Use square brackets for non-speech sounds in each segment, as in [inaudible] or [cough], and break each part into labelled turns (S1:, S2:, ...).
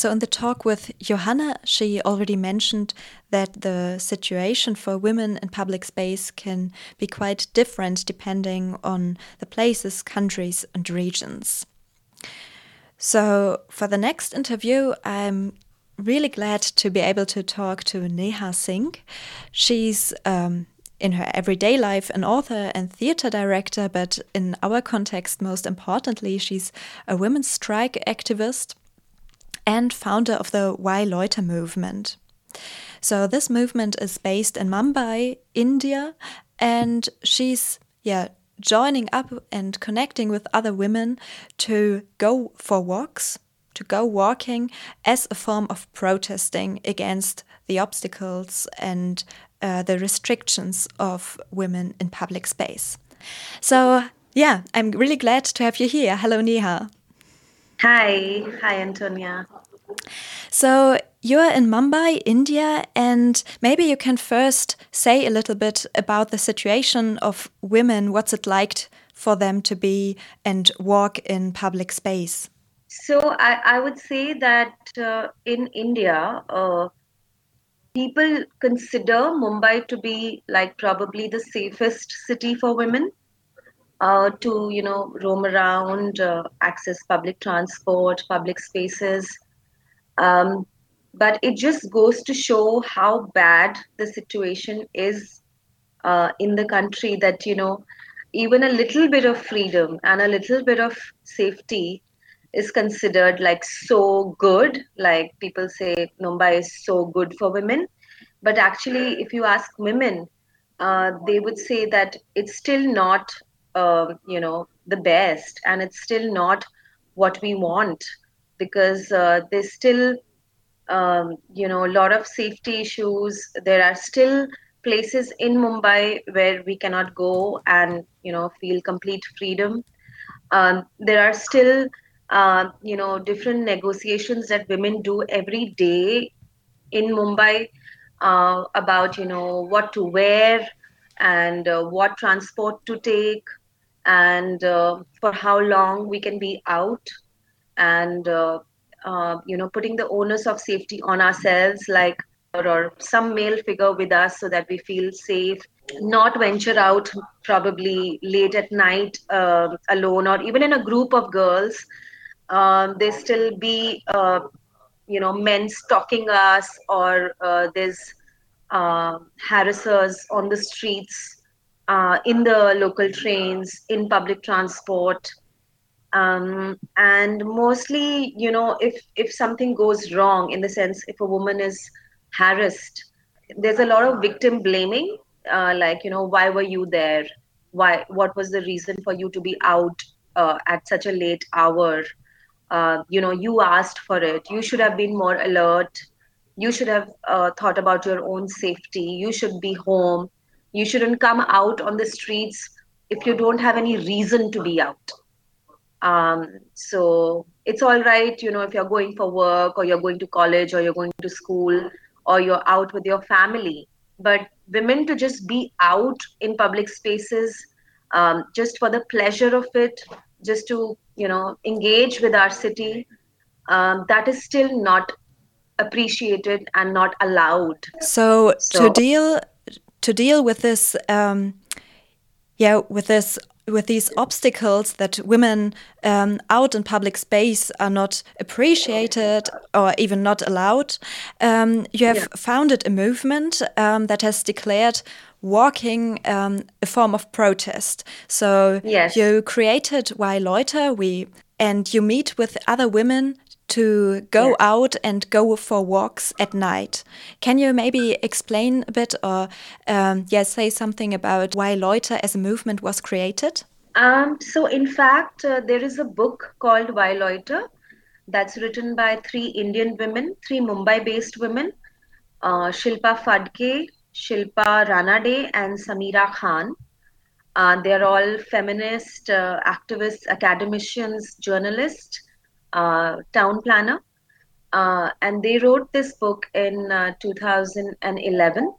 S1: So, in the talk with Johanna, she already mentioned that the situation for women in public space can be quite different depending on the places, countries, and regions. So, for the next interview, I'm really glad to be able to talk to Neha Singh. She's um, in her everyday life an author and theater director, but in our context, most importantly, she's a women's strike activist and founder of the Why Loiter movement. So this movement is based in Mumbai, India, and she's yeah joining up and connecting with other women to go for walks, to go walking as a form of protesting against the obstacles and uh, the restrictions of women in public space. So yeah, I'm really glad to have you here. Hello, Neha.
S2: Hi, hi, Antonia.
S1: So you're in Mumbai, India, and maybe you can first say a little bit about the situation of women. What's it like for them to be and walk in public space?
S2: So I, I would say that uh, in India, uh, people consider Mumbai to be like probably the safest city for women. Uh, to you know roam around, uh, access public transport, public spaces, um, but it just goes to show how bad the situation is uh, in the country that, you know, even a little bit of freedom and a little bit of safety is considered like so good. Like people say, Mumbai is so good for women. But actually, if you ask women, uh, they would say that it's still not, uh, you know, the best, and it's still not what we want because uh, there's still um, you know a lot of safety issues. There are still places in mumbai where we cannot go and you know feel complete freedom. Um, there are still uh, you know different negotiations that women do every day in mumbai uh, about you know what to wear and uh, what transport to take and uh, for how long we can be out and uh, uh, you know putting the onus of safety on ourselves like or, or some male figure with us so that we feel safe. Not venture out probably late at night uh, alone or even in a group of girls. Um, there still be uh, you know men stalking us or uh, there's uh, harassers on the streets uh, in the local trains in public transport. Um, and mostly you know if if something goes wrong in the sense if a woman is harassed there's a lot of victim blaming uh, like you know why were you there? Why what was the reason for you to be out uh, at such a late hour? Uh, you know you asked for it. You should have been more alert. You should have uh, thought about your own safety. You should be home you shouldn't come out on the streets if you don't have any reason to be out um, so it's all right, you know, if you're going for work or you're going to college or you're going to school or you're out with your family. But women to just be out in public spaces um, just for the pleasure of it, just to, you know, engage with our city, um, that is still not appreciated and not allowed.
S1: So, so to deal to deal with this um, yeah with this with these obstacles that women um, out in public space are not appreciated or even not allowed, um, you have yeah. founded a movement um, that has declared walking um, a form of protest. So
S2: yes.
S1: you created Why Loiter, we and you meet with other women to go yes. out and go for walks at night. Can you maybe explain a bit or um, yeah, say something about why Loiter as a movement was created?
S2: Um, so, in fact, uh, there is a book called Why Loiter that's written by three Indian women, three Mumbai based women uh, Shilpa Phadke, Shilpa Ranade, and Sameera Khan. Uh, they're all feminist uh, activists, academicians, journalists uh, town planner. Uh, and they wrote this book in uh, 2011.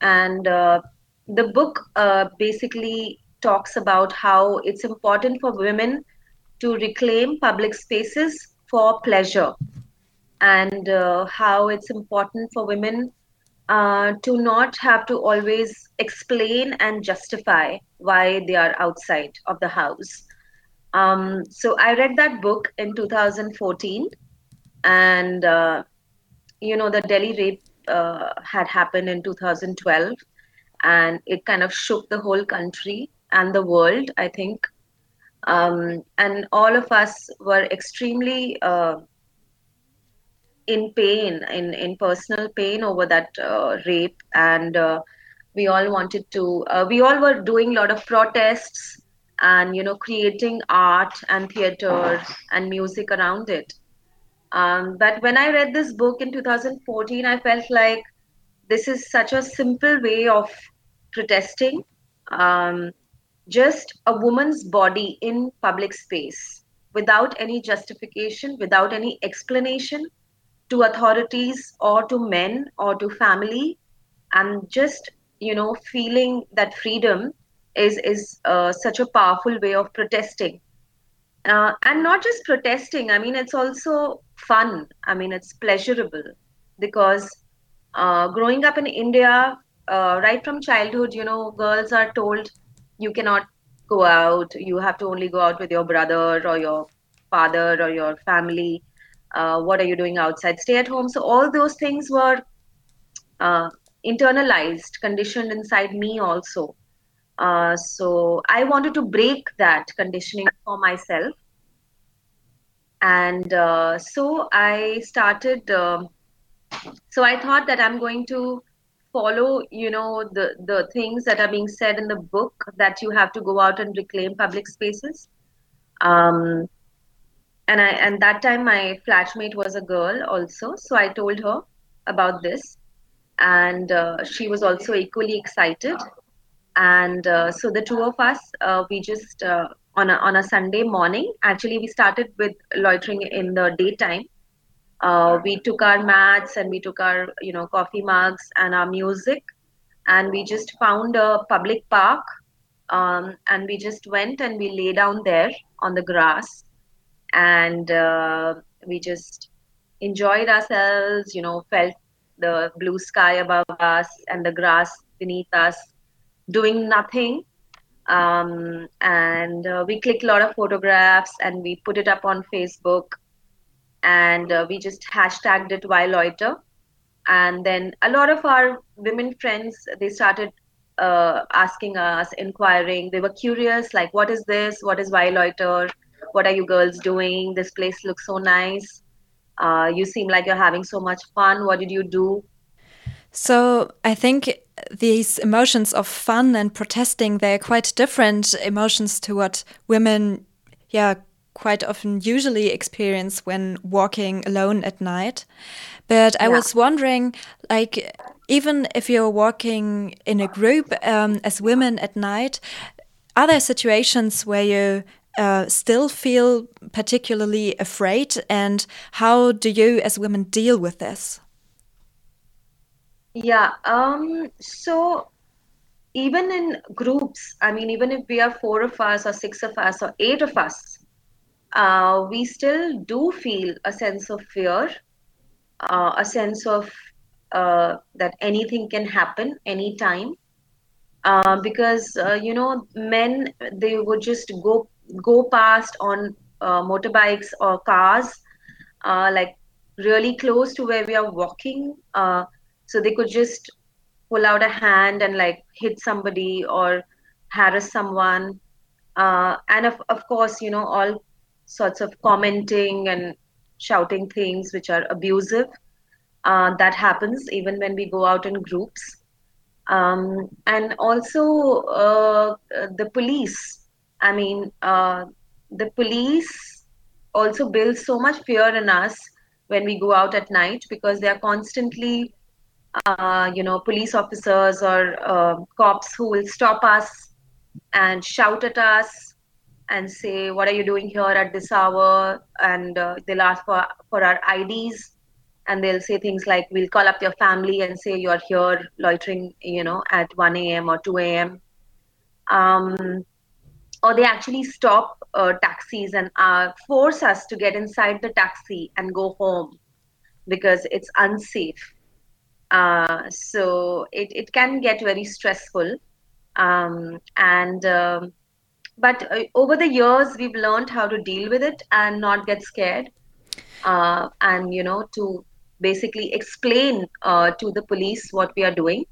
S2: And uh, the book uh, basically talks about how it's important for women to reclaim public spaces for pleasure. and uh, how it's important for women to not have to always explain and justify why they are outside of the house. Um, so I read that book in 2014, and uh, you know the Delhi rape uh, had happened in 2012, and it kind of shook the whole country and the world. I think, um, and all of us were extremely uh, in pain, in in personal pain over that uh, rape, and uh, we all wanted to. Uh, we all were doing a lot of protests and you know creating art and theater and music around it um, but when I read this book in 2014, I felt like this is such a simple way of protesting. Um, just a woman's body in public space without any justification, without any explanation to authorities or to men or to family, and just you know feeling that freedom is is uh, such a powerful way of protesting. Uh, and not just protesting i mean it's also fun. I mean it's pleasurable because uh, growing up in india uh, right from childhood you know girls are told you cannot go out. You have to only go out with your brother or your father or your family. Uh, what are you doing outside? Stay at home. So all those things were uh, internalized conditioned inside me also uh, so I wanted to break that conditioning for myself. And uh, so I started, uh, so I thought that I'm going to follow, you know, the, the things that are being said in the book that you have to go out and reclaim public spaces. Um, and I and that time my flatmate was a girl also, so I told her about this, and uh, she was also equally excited and uh, so the two of us uh, we just uh, on a on a sunday morning actually we started with loitering in the daytime. Uh, we took our mats and we took our you know coffee mugs and our music and we just found a public park um, and we just went and we lay down there on the grass. And uh, we just enjoyed ourselves you know felt the blue sky above us and the grass beneath us doing nothing. Um, and uh, we clicked a lot of photographs and we put it up on Facebook and uh, we just hashtagged it Why Loiter. And then a lot of our women friends, they started uh, asking us, inquiring. They were curious, like, what is this? What is Why Loiter? What are you girls doing? This place looks so nice. Uh, you seem like you're having so much fun. What did you do?
S1: So I think these emotions of fun and protesting they're quite different emotions to what women yeah quite often usually experience when walking alone at night. But i yeah. was wondering like even if you're walking in a group um, as women at night are there situations where you uh, still feel particularly afraid? And how do you as women deal with this
S2: yeah. Um, so even in groups, I mean, even if we are four of us or six of us or eight of us, uh, we still do feel a sense of fear, uh, a sense of uh, that anything can happen anytime. Uh, because uh, you know, men they would just go go past on uh, motorbikes or cars, uh, like really close to where we are walking. So they could just pull out a hand and like hit somebody or harass someone. Uh, and of, of course you know all sorts of commenting and shouting things which are abusive uh, that happens even when we go out in groups. Um, and also uh, the police. I mean uh, the police also build so much fear in us when we go out at night because they are constantly uh, you know, police officers or uh, cops who will stop us and shout at us and say, "What are you doing here at this hour?" And uh, they'll ask for for our IDs, and they'll say things like, "We'll call up your family and say you're here loitering, you know, at 1 a.m. or 2 a.m." Um, or they actually stop uh, taxis and uh, force us to get inside the taxi and go home because it's unsafe. Uh, so it, it can get very stressful. Um, and um, but uh, over the years, we've learned how to deal with it and not get scared. Uh, and you know to basically explain uh, to the police what we are doing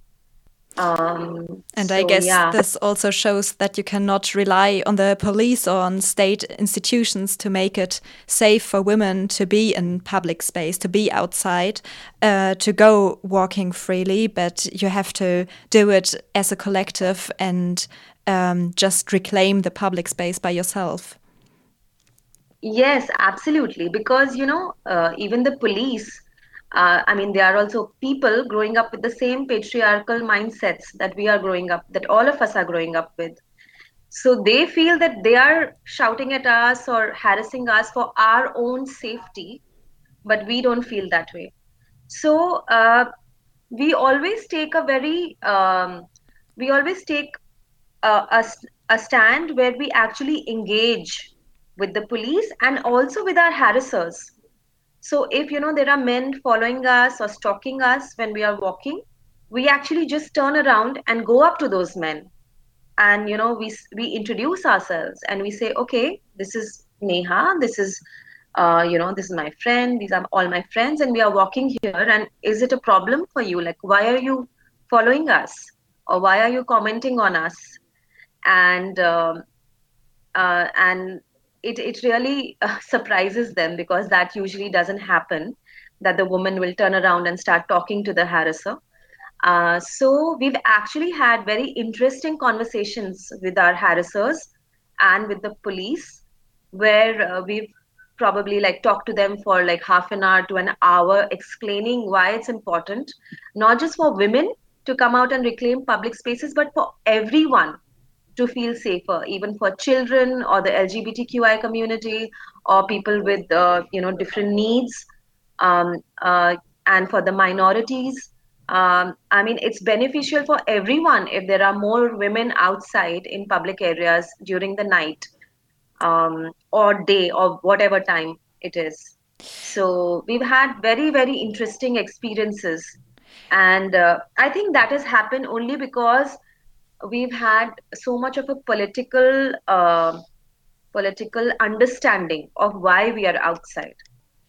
S1: um, and so, I guess yeah. this also shows that you cannot rely on the police or on state institutions to make it safe for women to be in public space, to be outside, uh, to go walking freely, but you have to do it as a collective and um, just reclaim the public space by yourself.
S2: Yes, absolutely. Because, you know, uh, even the police uh, I mean, they are also people growing up with the same patriarchal mindsets that we are growing up, that all of us are growing up with. So they feel that they are shouting at us or harassing us for our own safety, but we don't feel that way. So uh, we always take a very, um, we always take a, a, a stand where we actually engage with the police and also with our harassers so if you know there are men following us or stalking us when we are walking, we actually just turn around and go up to those men, and you know we we introduce ourselves and we say, okay, this is Neha, this is uh, you know this is my friend, these are all my friends, and we are walking here. And is it a problem for you? Like why are you following us, or why are you commenting on us? And um, uh, and it, it really uh, [laughs] surprises them because that usually doesn't happen that the woman will turn around and start talking to the harasser. Uh, so we've actually had very interesting conversations with our harassers and with the police where uh, we've probably like talked to them for like half an hour to an hour explaining why it's important not just for women to come out and reclaim public spaces but for everyone to feel safer, even for children or the LGBTQI community or people with uh, you know different needs, um, uh, and for the minorities. Um, I mean, it's beneficial for everyone if there are more women outside in public areas during the night um, or day or whatever time it is. So we've had very, very interesting experiences. And uh, I think that has happened only because we've had so much of a political uh, political understanding of why we are outside.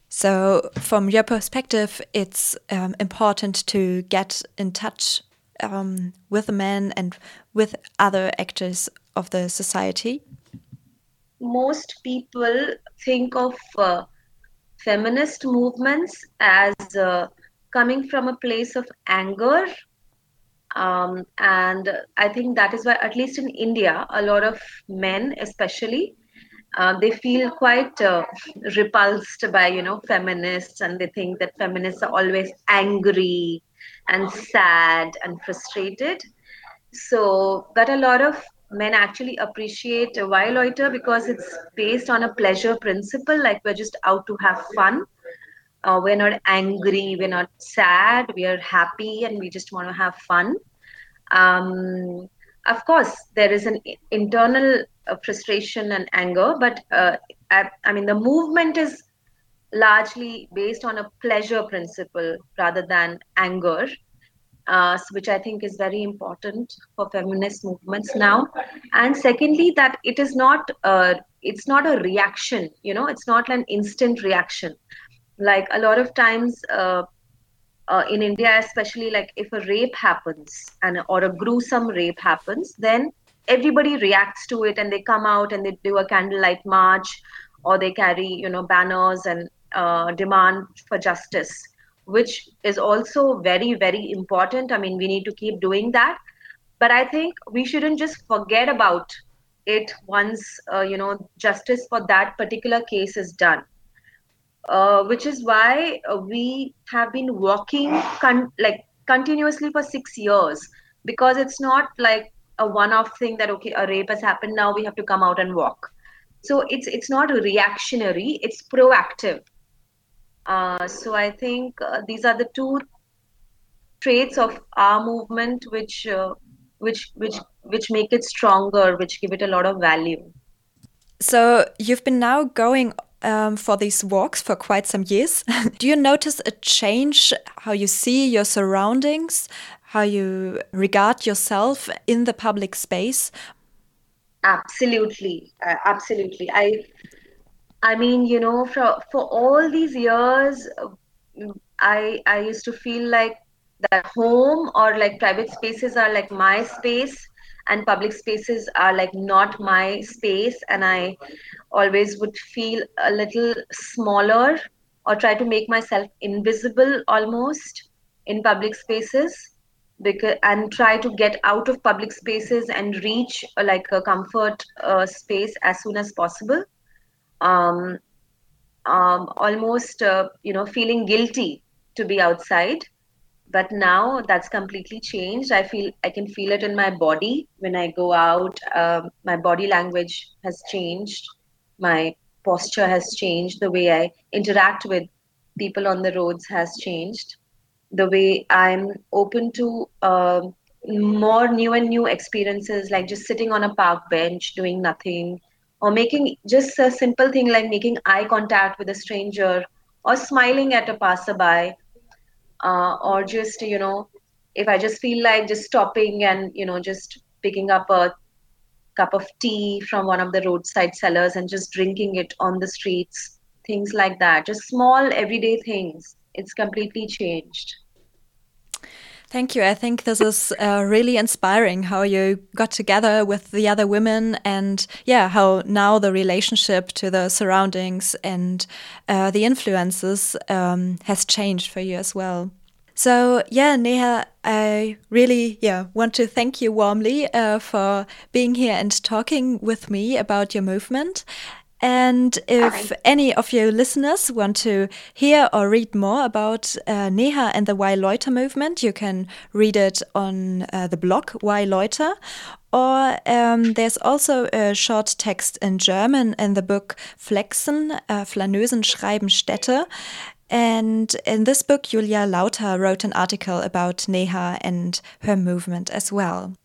S1: So, from your perspective, it's um, important to get in touch um, with the men and with other actors of the society.
S2: Most people think of uh, feminist movements as uh, coming from a place of anger um, and I think that is why, at least in India, a lot of men, especially, uh, they feel quite uh, repulsed by you know feminists, and they think that feminists are always angry and sad and frustrated. So, but a lot of men actually appreciate Why Loiter because it's based on a pleasure principle, like we're just out to have fun uh, we're not angry we're not sad we are happy and we just want to have fun. Um, of course there is an internal uh, frustration and anger but uh, I, I, mean the movement is largely based on a pleasure principle rather than anger uh, which i think is very important for feminist movements now. And secondly that it is not uh, it's not a reaction you know it's not an instant reaction like a lot of times uh, uh, in India, especially like if a rape happens and or a gruesome rape happens, then everybody reacts to it and they come out and they do a candlelight march or they carry you know banners and uh, demand for justice, which is also very very important. I mean, we need to keep doing that, but I think we shouldn't just forget about it once uh, you know justice for that particular case is done uh, which is why uh, we have been walking con- like continuously for six years because it's not like a one-off thing that okay a rape has happened now we have to come out and walk. So it's it's not reactionary it's proactive. Uh, so i think uh, these are the two traits of our movement which uh, which which which make it stronger which give it a lot of value.
S1: So you've been now going um, for these walks for quite some years. [laughs] Do you notice a change how you see your surroundings, how you regard yourself in the public space?
S2: Absolutely, uh, absolutely. I, I mean, you know, for for all these years, I I used to feel like that home or like private spaces are like my space and public spaces are like not my space and i always would feel a little smaller or try to make myself invisible almost in public spaces because and try to get out of public spaces and reach uh, like a comfort uh, space as soon as possible. Um, um, almost uh, you know feeling guilty to be outside but now that's completely changed. I feel i can feel it in my body. When i go out um, my body language has changed. My posture has changed. The way i interact with people on the roads has changed. The way i'm open to uh, more new and new experiences like just sitting on a park bench doing nothing or making just a simple thing like making eye contact with a stranger or smiling at a passerby uh, or just you know if i just feel like just stopping and you know just picking up a cup of tea from one of the roadside sellers and just drinking it on the streets things like that just small everyday things it's completely changed
S1: Thank you. I think this is uh, really inspiring how you got together with the other women and, yeah, how now the relationship to the surroundings and uh, the influences um, has changed for you as well. So, yeah, Neha, I really, yeah, want to thank you warmly uh, for being here and talking with me about your movement. And if Hi. any of your listeners want to hear or read more about uh, Neha and the Why Loiter movement, you can read it on uh, the blog Why Loiter. Or um, there's also a short text in German in the book Flexen, uh, Flâneusen schreiben Städte. And in this book, Julia Lauter wrote an article about Neha and her movement as well.